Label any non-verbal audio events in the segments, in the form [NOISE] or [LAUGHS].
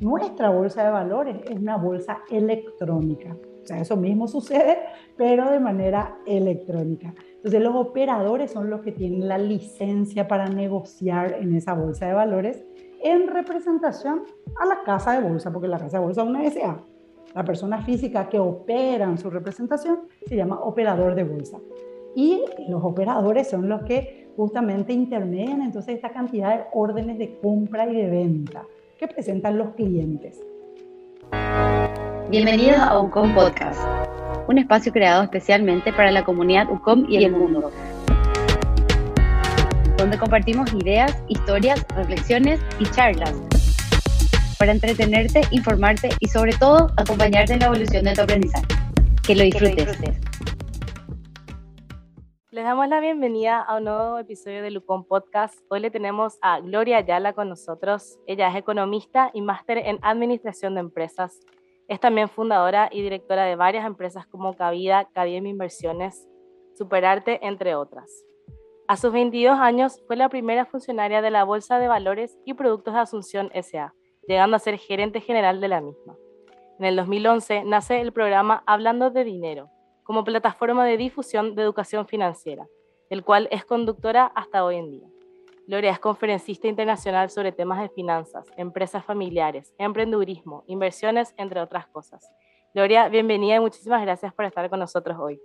Nuestra bolsa de valores es una bolsa electrónica. O sea, eso mismo sucede, pero de manera electrónica. Entonces, los operadores son los que tienen la licencia para negociar en esa bolsa de valores en representación a la casa de bolsa, porque la casa de bolsa es una SA. La persona física que opera en su representación se llama operador de bolsa. Y los operadores son los que justamente intermedian entonces esta cantidad de órdenes de compra y de venta que presentan los clientes. Bienvenidos a UCOM Podcast, un espacio creado especialmente para la comunidad UCOM y el mundo, donde compartimos ideas, historias, reflexiones y charlas para entretenerte, informarte y sobre todo acompañarte en la evolución de tu aprendizaje. Que lo disfrutes. Les damos la bienvenida a un nuevo episodio de Lucón Podcast. Hoy le tenemos a Gloria Ayala con nosotros. Ella es economista y máster en administración de empresas. Es también fundadora y directora de varias empresas como Cavida, Cadiem Inversiones, Superarte, entre otras. A sus 22 años fue la primera funcionaria de la Bolsa de Valores y Productos de Asunción SA llegando a ser gerente general de la misma. En el 2011 nace el programa Hablando de Dinero, como plataforma de difusión de educación financiera, el cual es conductora hasta hoy en día. Gloria es conferencista internacional sobre temas de finanzas, empresas familiares, emprendedurismo, inversiones, entre otras cosas. Gloria, bienvenida y muchísimas gracias por estar con nosotros hoy.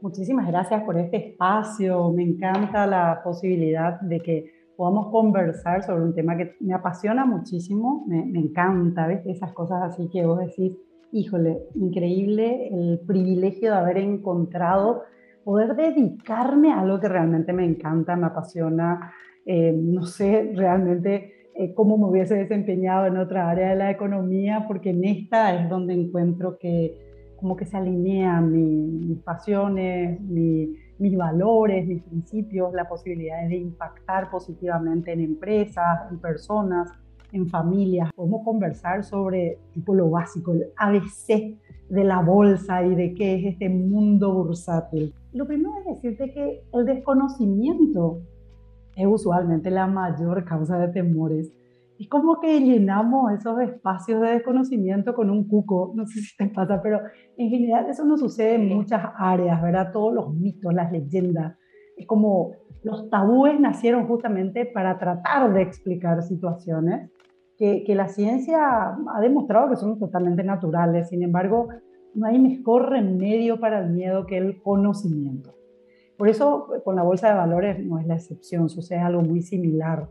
Muchísimas gracias por este espacio. Me encanta la posibilidad de que podamos conversar sobre un tema que me apasiona muchísimo, me, encanta, ¿ves? Esas cosas así que vos decís, híjole, increíble el privilegio de haber encontrado, poder dedicarme a algo que realmente me encanta, me apasiona, eh, no sé realmente eh, cómo me hubiese desempeñado en otra área de la economía, porque en esta es donde encuentro que como que se alinean mis pasiones, mi, mis valores, mis principios, la posibilidad de impactar positivamente en empresas, en personas, en familias. Podemos conversar sobre tipo lo básico, el ABC de la bolsa y de qué es este mundo bursátil. Lo primero es decirte que el desconocimiento es usualmente la mayor causa de temores es como que llenamos esos espacios de desconocimiento con un cuco, no sé si te pasa, pero en general eso no sucede en muchas áreas, ¿verdad? Todos los mitos, las leyendas, es como los tabúes nacieron justamente para tratar de explicar situaciones que, que la ciencia ha demostrado que son totalmente naturales, sin embargo, no hay mejor remedio para el miedo que el conocimiento. Por eso con la bolsa de valores no es la excepción, sucede algo muy similar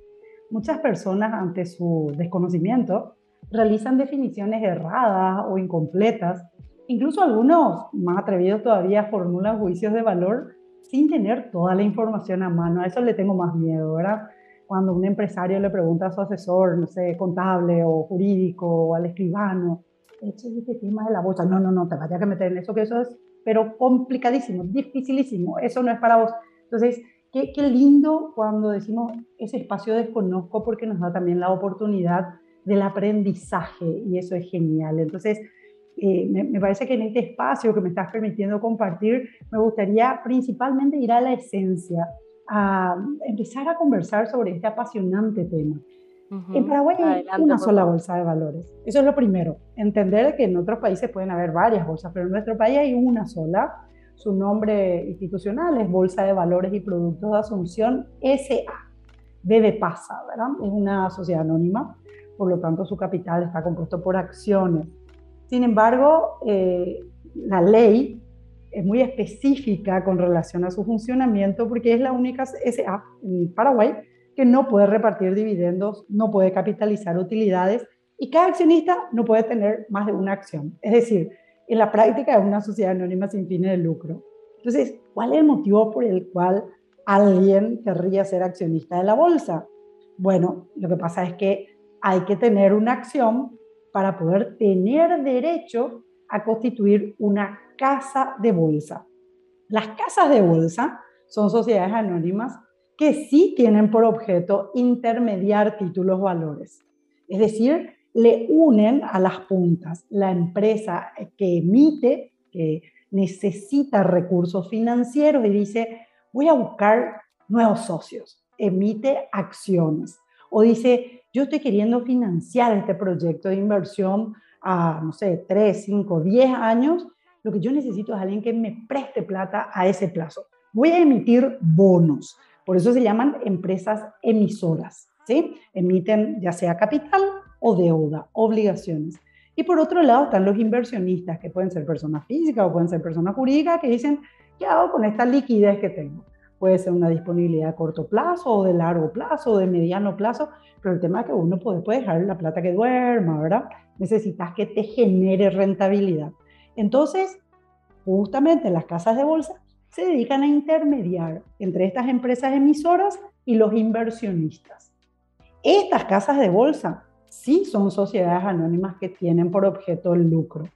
Muchas personas ante su desconocimiento realizan definiciones erradas o incompletas. Incluso algunos, más atrevidos todavía, formulan juicios de valor sin tener toda la información a mano. A eso le tengo más miedo, ¿verdad? Cuando un empresario le pregunta a su asesor, no sé, contable o jurídico o al escribano, eche este tema de la bolsa. No, no, no, te vayas a meter en eso, que eso es, pero complicadísimo, dificilísimo. Eso no es para vos. Entonces, Qué, lindo cuando decimos ese espacio desconozco porque nos da también la oportunidad del aprendizaje y eso es genial. Entonces, eh, me, parece que en este espacio que me estás permitiendo compartir, me gustaría principalmente ir a la esencia, a empezar a conversar sobre este apasionante tema. En Paraguay hay una sola bolsa de valores. Eso es lo primero. Entender que en otros países pueden haber varias bolsas, pero en nuestro país hay una sola su nombre institucional es Bolsa de Valores y Productos de Asunción SA, B de Pasa, ¿verdad? Es una sociedad anónima, por lo tanto su capital está compuesto por acciones. Sin embargo, eh, la ley es muy específica con relación a su funcionamiento porque es la única SA en Paraguay que no puede repartir dividendos, no puede capitalizar utilidades y cada accionista no puede tener más de una acción. Es decir, en la práctica es una sociedad anónima sin fines de lucro. Entonces, ¿cuál es el motivo por el cual alguien querría ser accionista de la bolsa? Bueno, lo que pasa es que hay que tener una acción para poder tener derecho a constituir una casa de bolsa. Las casas de bolsa son sociedades anónimas que sí tienen por objeto intermediar títulos valores. Es decir, le unen a las puntas la empresa que emite, que necesita recursos financieros y dice, voy a buscar nuevos socios, emite acciones. O dice, yo estoy queriendo financiar este proyecto de inversión a, no sé, 3, 5, 10 años, lo que yo necesito es alguien que me preste plata a ese plazo. Voy a emitir bonos, por eso se llaman empresas emisoras, ¿sí? Emiten ya sea capital o deuda, obligaciones. Y por otro lado están los inversionistas, que pueden ser personas físicas o pueden ser personas jurídicas, que dicen, ¿qué hago con esta liquidez que tengo? Puede ser una disponibilidad a corto plazo o de largo plazo o de mediano plazo, pero el tema es que uno puede, puede dejar la plata que duerma, ¿verdad? Necesitas que te genere rentabilidad. Entonces, justamente las casas de bolsa se dedican a intermediar entre estas empresas emisoras y los inversionistas. Estas casas de bolsa sí son sociedades anónimas que tienen por objeto el lucro.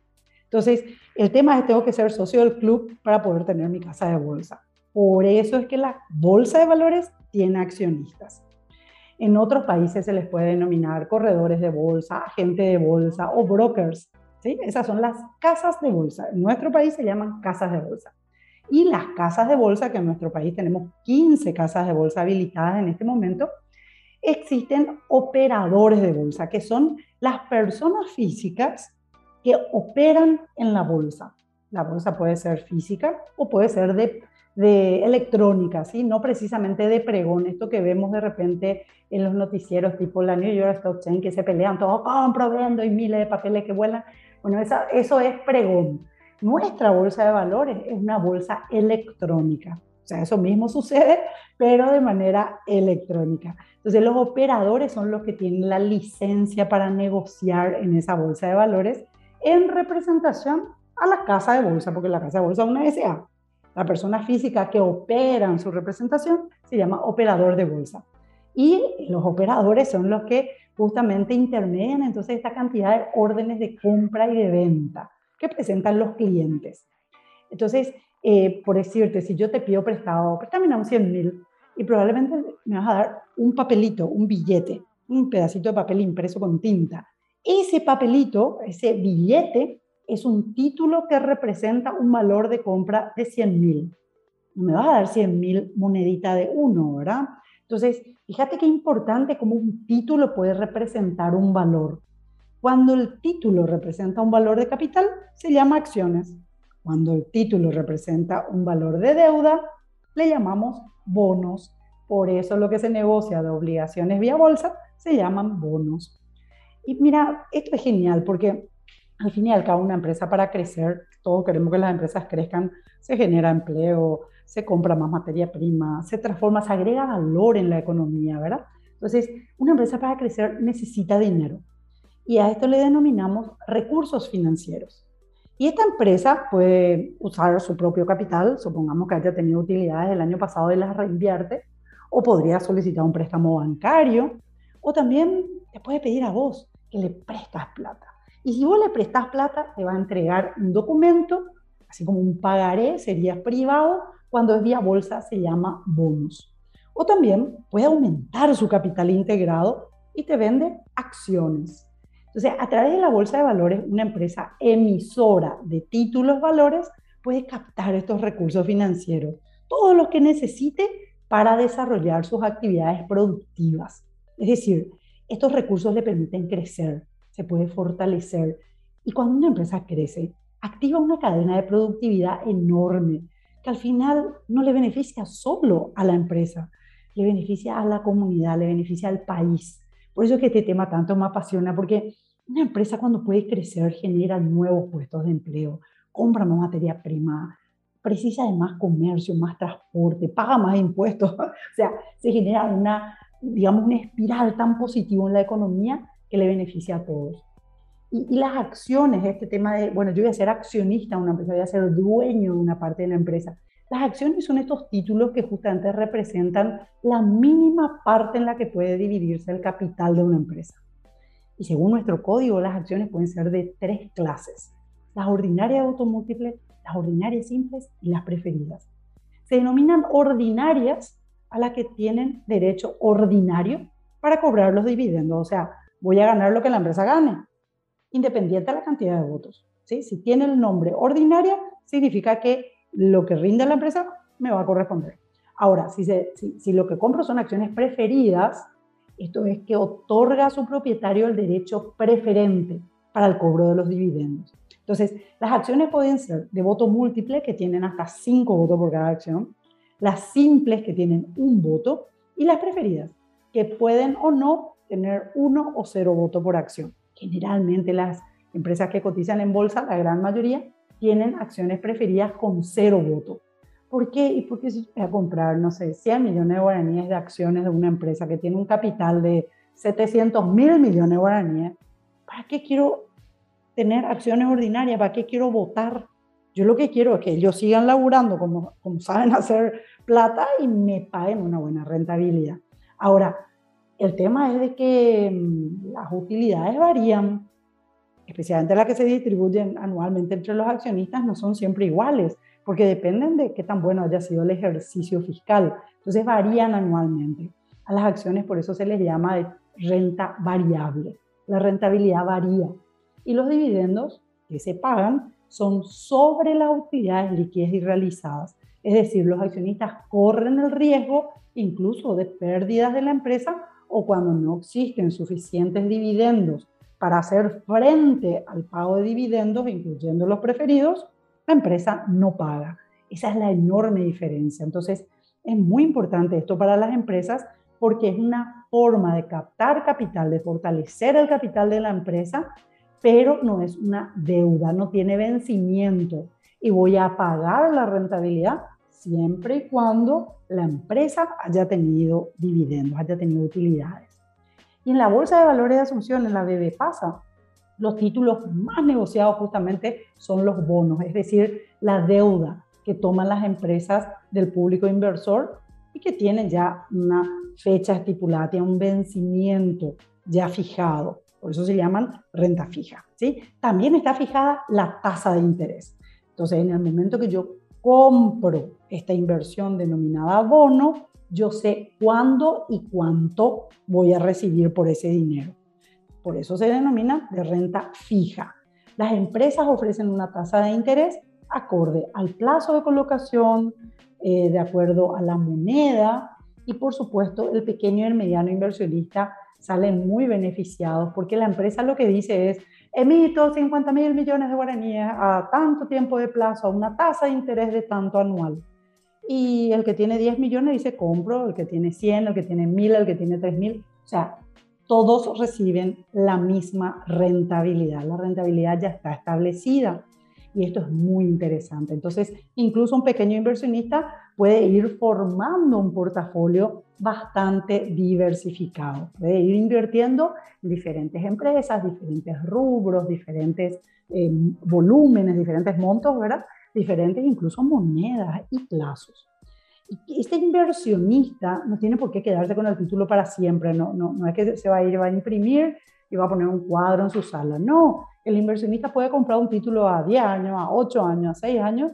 Entonces, el tema es tengo que ser socio del club para poder tener mi casa de bolsa. Por eso es que la bolsa de valores tiene accionistas. En otros países se les puede denominar corredores de bolsa, agente de bolsa o brokers. Esas son las casas de bolsa. En nuestro país se llaman casas de bolsa. Y las casas de bolsa, que en nuestro país tenemos 15 casas de bolsa habilitadas en este momento, existen operadores de bolsa, que son las personas físicas que operan en la bolsa. La bolsa puede ser física o puede ser de de electrónica, ¿sí? no precisamente de pregón, esto que vemos de repente en los noticieros tipo la New York Stock Exchange que se pelean, todos compro, vendo y miles de papeles que vuelan. Bueno, eso es pregón. Nuestra bolsa de valores es una bolsa electrónica. O sea, eso mismo sucede, pero de manera electrónica. Entonces, los operadores son los que tienen la licencia para negociar en esa bolsa de valores en representación a la casa de bolsa, porque la casa de bolsa es una SA. La persona física que opera en su representación se llama operador de bolsa. Y los operadores son los que justamente intermedian entonces esta cantidad de órdenes de compra y de venta que presentan los clientes. Entonces, eh, por decirte, si yo te pido prestado, préstame un 100 mil y probablemente me vas a dar un papelito, un billete, un pedacito de papel impreso con tinta. Ese papelito, ese billete, es un título que representa un valor de compra de 100 mil. No me vas a dar 100 mil monedita de uno, ¿verdad? Entonces, fíjate qué importante cómo un título puede representar un valor. Cuando el título representa un valor de capital, se llama acciones. Cuando el título representa un valor de deuda, le llamamos bonos. Por eso lo que se negocia de obligaciones vía bolsa se llaman bonos. Y mira, esto es genial porque al fin y al cabo, una empresa para crecer, todos queremos que las empresas crezcan, se genera empleo, se compra más materia prima, se transforma, se agrega valor en la economía, ¿verdad? Entonces, una empresa para crecer necesita dinero. Y a esto le denominamos recursos financieros. Y esta empresa puede usar su propio capital, supongamos que haya tenido utilidades el año pasado y las reinvierte, o podría solicitar un préstamo bancario, o también te puede pedir a vos que le prestas plata. Y si vos le prestás plata, te va a entregar un documento, así como un pagaré, sería privado, cuando es vía bolsa se llama bonus. O también puede aumentar su capital integrado y te vende acciones. Entonces, a través de la bolsa de valores, una empresa emisora de títulos valores puede captar estos recursos financieros, todos los que necesite para desarrollar sus actividades productivas. Es decir, estos recursos le permiten crecer, se puede fortalecer. Y cuando una empresa crece, activa una cadena de productividad enorme, que al final no le beneficia solo a la empresa, le beneficia a la comunidad, le beneficia al país. Por eso es que este tema tanto me apasiona, porque una empresa cuando puede crecer genera nuevos puestos de empleo, compra más materia prima, precisa de más comercio, más transporte, paga más impuestos. [LAUGHS] o sea, se genera una, digamos, una espiral tan positiva en la economía que le beneficia a todos. Y, las acciones, este tema de, bueno, yo voy a ser accionista de una empresa, voy a ser dueño de una parte de la empresa. Las acciones son estos títulos que justamente representan la mínima parte en la que puede dividirse el capital de una empresa. Y según nuestro código, las acciones pueden ser de tres clases. Las ordinarias automúltiples, las ordinarias simples y las preferidas. Se denominan ordinarias a las que tienen derecho ordinario para cobrar los dividendos. O sea, voy a ganar lo que la empresa gane, independiente de la cantidad de votos. ¿sí? Si tiene el nombre ordinaria, significa que lo que rinde la empresa me va a corresponder. Ahora, si, si, lo que compro son acciones preferidas, Esto es que otorga a su propietario el derecho preferente para el cobro de los dividendos. Entonces, las acciones pueden ser de voto múltiple, que tienen hasta cinco votos por cada acción, las simples, que tienen un voto, y las preferidas, que pueden o no tener uno o cero votos por acción. Generalmente las empresas que cotizan en bolsa, la gran mayoría, tienen acciones preferidas con cero voto. ¿Por qué? Y porque si voy a comprar, no sé, 100 millones de guaraníes de acciones de una empresa que tiene un capital de 700 mil millones de guaraníes, ¿para qué quiero tener acciones ordinarias? ¿Para qué quiero votar? Yo lo que quiero es que ellos sigan laburando como, como saben hacer plata y me paguen una buena rentabilidad. Ahora, el tema es de que mm, las utilidades varían, especialmente las que se distribuyen anualmente entre los accionistas, no son siempre iguales, porque dependen de qué tan bueno haya sido el ejercicio fiscal. Entonces varían anualmente. A las acciones por eso se les llama renta variable. La rentabilidad varía. Y los dividendos que se pagan son sobre las utilidades líquidas y realizadas. Es decir, los accionistas corren el riesgo incluso de pérdidas de la empresa o cuando no existen suficientes dividendos para hacer frente al pago de dividendos, incluyendo los preferidos, la empresa no paga. Esa es la enorme diferencia. Entonces, es muy importante esto para las empresas porque es una forma de captar capital, de fortalecer el capital de la empresa, pero no es una deuda, no tiene vencimiento y voy a pagar la rentabilidad siempre y cuando la empresa haya tenido dividendos, haya tenido utilidades. Y en la Bolsa de Valores de Asunción, en la BB Pasa, los títulos más negociados justamente son los bonos, es decir, la deuda que toman las empresas del público inversor y que tienen ya una fecha estipulada, tienen un vencimiento ya fijado. Por eso se llaman renta fija. ¿sí? También está fijada la tasa de interés. Entonces, en el momento que yo compro esta inversión denominada bono, yo sé cuándo y cuánto voy a recibir por ese dinero. Por eso se denomina de renta fija. Las empresas ofrecen una tasa de interés acorde al plazo de colocación, eh, de acuerdo a la moneda y por supuesto el pequeño y el mediano inversionista salen muy beneficiados porque la empresa lo que dice es emito 50 mil millones de guaraníes a tanto tiempo de plazo, a una tasa de interés de tanto anual. Y el que tiene 10 millones dice compro, el que tiene 100, el que tiene 1000, el que tiene 3000. O sea, todos reciben la misma rentabilidad. La rentabilidad ya está establecida y esto es muy interesante. Entonces, incluso un pequeño inversionista puede ir formando un portafolio bastante diversificado. Puede ir invirtiendo en diferentes empresas, diferentes rubros, diferentes eh, volúmenes, diferentes montos, ¿verdad? Diferentes incluso monedas y plazos este inversionista no tiene por qué quedarse con el título para siempre, no, no, no es que se va a ir, va a imprimir y va a poner un cuadro en su sala, no, el inversionista puede comprar un título a 10 años, a 8 años, a 6 años,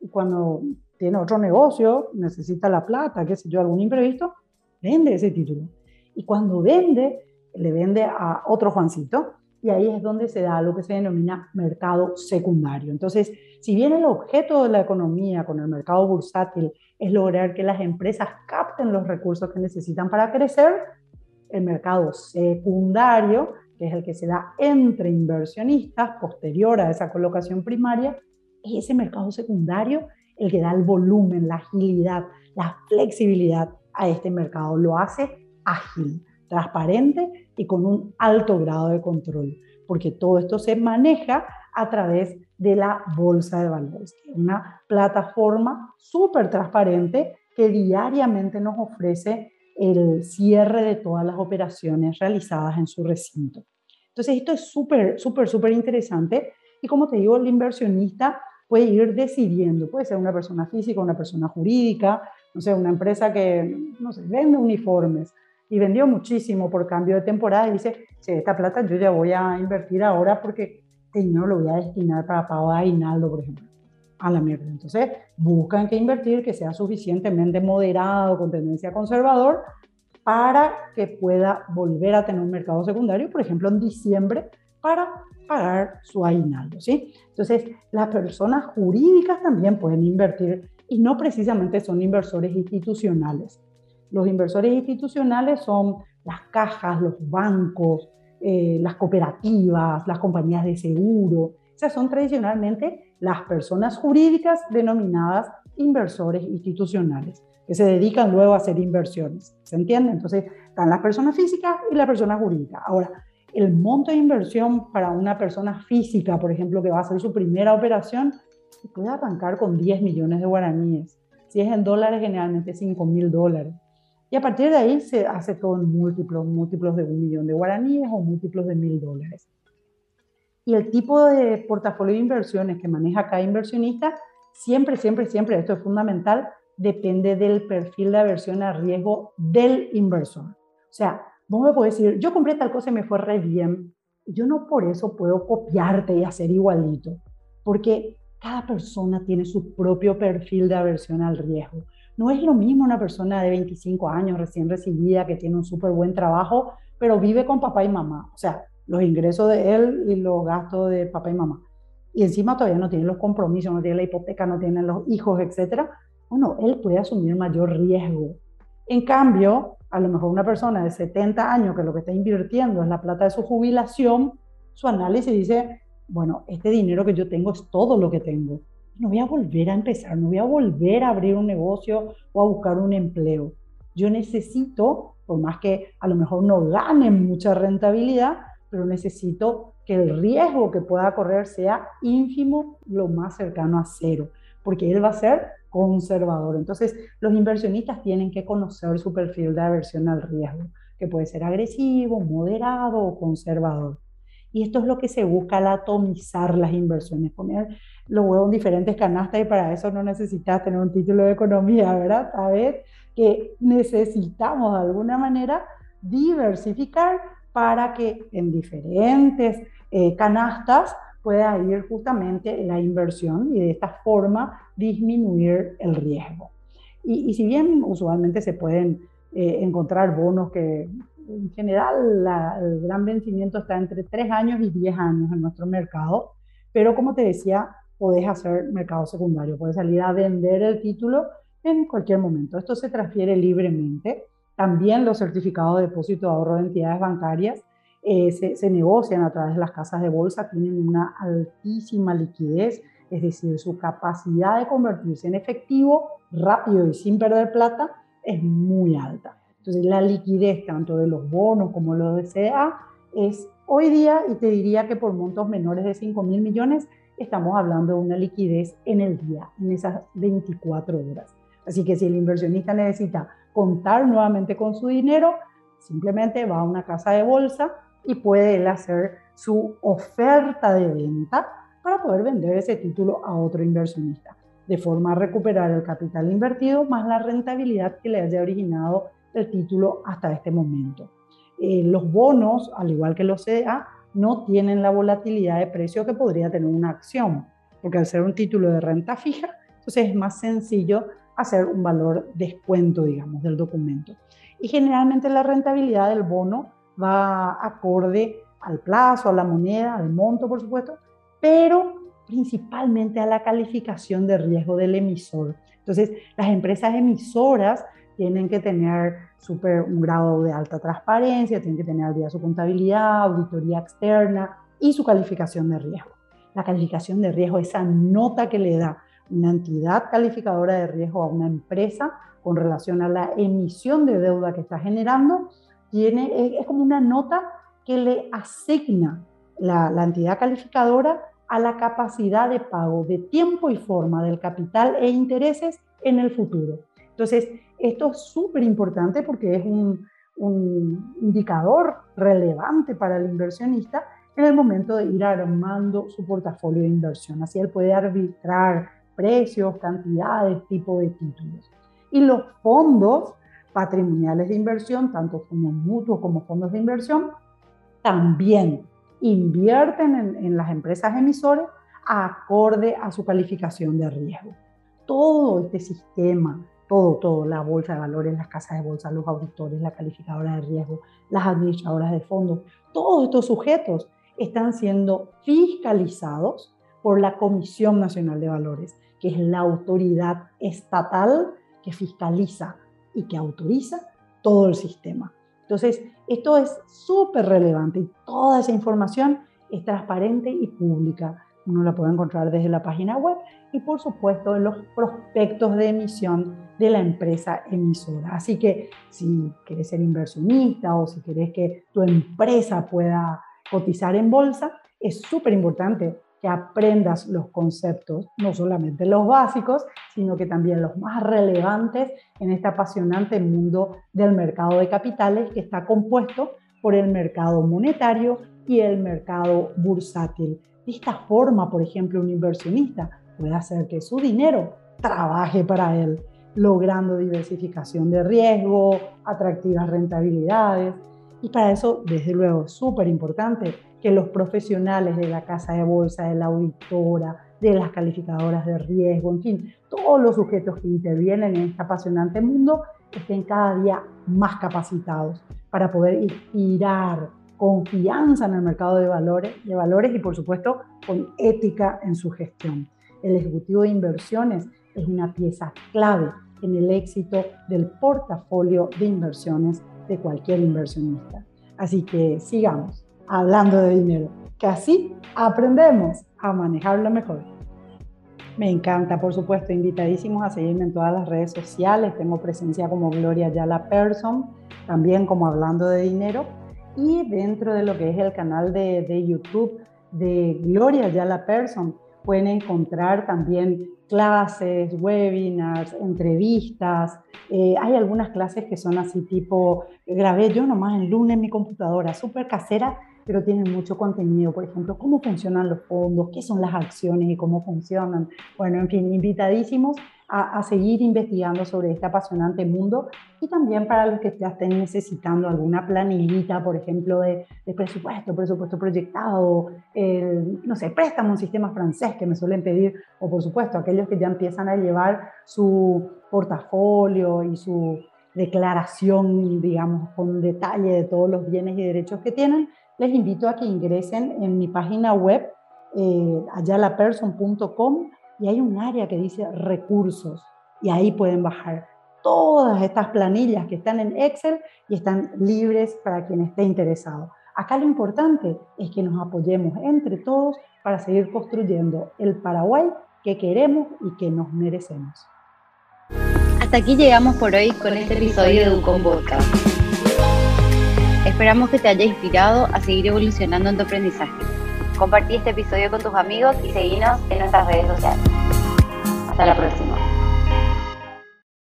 y cuando tiene otro negocio, necesita la plata, qué sé yo, algún imprevisto, vende ese título. Y cuando vende, le vende a otro Juancito, y ahí es donde se da lo que se denomina mercado secundario. Entonces, si bien el objeto de la economía con el mercado bursátil es lograr que las empresas capten los recursos que necesitan para crecer, el mercado secundario, que es el que se da entre inversionistas posterior a esa colocación primaria, es ese mercado secundario el que da el volumen, la agilidad, la flexibilidad a este mercado. Lo hace ágil transparente y con un alto grado de control, porque todo esto se maneja a través de la bolsa de valores, una plataforma súper transparente que diariamente nos ofrece el cierre de todas las operaciones realizadas en su recinto. Entonces, esto es súper, súper, súper interesante y como te digo, el inversionista puede ir decidiendo, puede ser una persona física, una persona jurídica, no sé, una empresa que, no sé, vende uniformes, y vendió muchísimo por cambio de temporada y dice, si esta plata yo ya voy a invertir ahora porque este dinero lo voy a destinar para pago de aguinaldo, por ejemplo. A la mierda. Entonces, buscan que invertir que sea suficientemente moderado, con tendencia conservador, para que pueda volver a tener un mercado secundario, por ejemplo, en diciembre, para pagar su aguinaldo, ¿sí? Entonces, las personas jurídicas también pueden invertir y no precisamente son inversores institucionales. Los inversores institucionales son las cajas, los bancos, eh, las cooperativas, las compañías de seguro. Esas son tradicionalmente las personas jurídicas denominadas inversores institucionales, que se dedican luego a hacer inversiones. ¿Se entiende? Entonces, están las personas físicas y la persona jurídica. Ahora, el monto de inversión para una persona física, por ejemplo, que va a hacer su primera operación, puede arrancar con 10 millones de guaraníes. Si es en dólares, generalmente 5 mil dólares. Y a partir de ahí se hace todo en múltiplos, múltiplos de un millón de guaraníes o múltiplos de mil dólares. Y el tipo de portafolio de inversiones que maneja cada inversionista, siempre, siempre, siempre, esto es fundamental, depende del perfil de aversión a riesgo del inversor. O sea, vos me podés decir, yo compré tal cosa y me fue re bien. Yo no por eso puedo copiarte y hacer igualito, porque cada persona tiene su propio perfil de aversión al riesgo. No es lo mismo una persona de 25 años recién recibida que tiene un súper buen trabajo, pero vive con papá y mamá. O sea, los ingresos de él y los gastos de papá y mamá. Y encima todavía no tiene los compromisos, no tiene la hipoteca, no tiene los hijos, etc. Bueno, él puede asumir mayor riesgo. En cambio, a lo mejor una persona de 70 años que lo que está invirtiendo es la plata de su jubilación, su análisis dice, bueno, este dinero que yo tengo es todo lo que tengo. No voy a volver a empezar, no voy a volver a abrir un negocio o a buscar un empleo. Yo necesito, por más que a lo mejor no gane mucha rentabilidad, pero necesito que el riesgo que pueda correr sea ínfimo, lo más cercano a cero, porque él va a ser conservador. Entonces, los inversionistas tienen que conocer su perfil de aversión al riesgo, que puede ser agresivo, moderado o conservador. Y esto es lo que se busca al atomizar las inversiones, poner los huevos en diferentes canastas y para eso no necesitas tener un título de economía, ¿verdad? Sabes que necesitamos de alguna manera diversificar para que en diferentes eh, canastas pueda ir justamente la inversión y de esta forma disminuir el riesgo. Y, si bien usualmente se pueden eh, encontrar bonos que en general el gran vencimiento está entre 3 años y 10 años en nuestro mercado, pero como te decía, podés hacer mercado secundario, puedes salir a vender el título en cualquier momento. Esto se transfiere libremente también los certificados de depósito de ahorro de entidades bancarias eh, se, negocian a través de las casas de bolsa, tienen una altísima liquidez, es decir, su capacidad de convertirse en efectivo rápido y sin perder plata es muy alta. Entonces, la liquidez tanto de los bonos como los de CDA es hoy día, y te diría que por montos menores de 5 mil millones, estamos hablando de una liquidez en el día, en esas 24 horas. Así que si el inversionista necesita contar nuevamente con su dinero, simplemente va a una casa de bolsa y puede él hacer su oferta de venta para poder vender ese título a otro inversionista, de forma a recuperar el capital invertido más la rentabilidad que le haya originado el título hasta este momento. Eh, los bonos, al igual que los CDA, no tienen la volatilidad de precio que podría tener una acción, porque al ser un título de renta fija, entonces es más sencillo hacer un valor descuento, digamos, del documento. Y generalmente la rentabilidad del bono va acorde al plazo, a la moneda, al monto, por supuesto, pero principalmente a la calificación de riesgo del emisor. Entonces, las empresas emisoras tienen que tener super, un grado de alta transparencia, tienen que tener al día su contabilidad, auditoría externa y su calificación de riesgo. La calificación de riesgo, esa nota que le da una entidad calificadora de riesgo a una empresa con relación a la emisión de deuda que está generando, tiene, es como una nota que le asigna la, la entidad calificadora a la capacidad de pago de tiempo y forma del capital e intereses en el futuro. Entonces, esto es súper importante porque es un, un, indicador relevante para el inversionista en el momento de ir armando su portafolio de inversión. Así él puede arbitrar precios, cantidades, tipo de títulos. Y los fondos patrimoniales de inversión, tanto fondos mutuos como fondos de inversión, también invierten en, en las empresas emisoras acorde a su calificación de riesgo. Todo este sistema, todo, todo, la bolsa de valores, las casas de bolsa, los auditores, la calificadora de riesgo, las administradoras de fondos, todos estos sujetos están siendo fiscalizados por la Comisión Nacional de Valores, que es la autoridad estatal que fiscaliza y que autoriza todo el sistema. Entonces, esto es súper relevante y toda esa información es transparente y pública. Uno la puede encontrar desde la página web y por supuesto en los prospectos de emisión de la empresa emisora. Así que si quieres ser inversionista o si quieres que tu empresa pueda cotizar en bolsa, es súper importante que aprendas los conceptos, no solamente los básicos, sino que también los más relevantes en este apasionante mundo del mercado de capitales que está compuesto por el mercado monetario y el mercado bursátil. De esta forma, por ejemplo, un inversionista puede hacer que su dinero trabaje para él, logrando diversificación de riesgo, atractivas rentabilidades. Y para eso, desde luego, es súper importante que los profesionales de la casa de bolsa, de la auditora, de las calificadoras de riesgo, en fin, todos los sujetos que intervienen en este apasionante mundo estén cada día más capacitados para poder inspirar confianza en el mercado de valores, de valores y por supuesto con ética en su gestión. El ejecutivo de inversiones es una pieza clave en el éxito del portafolio de inversiones de cualquier inversionista. Así que sigamos hablando de dinero, que así aprendemos a manejarlo mejor. Me encanta, por supuesto, invitadísimos a seguirme en todas las redes sociales. Tengo presencia como Gloria Yala Person, también como Hablando de Dinero. Y dentro de lo que es el canal de, de YouTube de Gloria Yala Person, pueden encontrar también clases, webinars, entrevistas. Eh, hay algunas clases que son así tipo, grabé yo nomás el lunes en mi computadora, súper casera, pero tienen mucho contenido, por ejemplo, cómo funcionan los fondos, qué son las acciones y cómo funcionan. Bueno, en fin, invitadísimos a, seguir investigando sobre este apasionante mundo y también para los que ya estén necesitando alguna planillita, por ejemplo, de, presupuesto, presupuesto proyectado, no sé, préstamo un sistema francés que me suelen pedir, o por supuesto, aquellos que ya empiezan a llevar su portafolio y su declaración, digamos, con detalle de todos los bienes y derechos que tienen, les invito a que ingresen en mi página web, eh, y hay un área que dice recursos, y ahí pueden bajar todas estas planillas que están en Excel y están libres para quien esté interesado. Acá lo importante es que nos apoyemos entre todos para seguir construyendo el Paraguay que queremos y que nos merecemos. Hasta aquí llegamos por hoy con este episodio de Ucon Podcast. Esperamos que te haya inspirado a seguir evolucionando en tu aprendizaje. Compartí este episodio con tus amigos y seguinos en nuestras redes sociales. Hasta la próxima.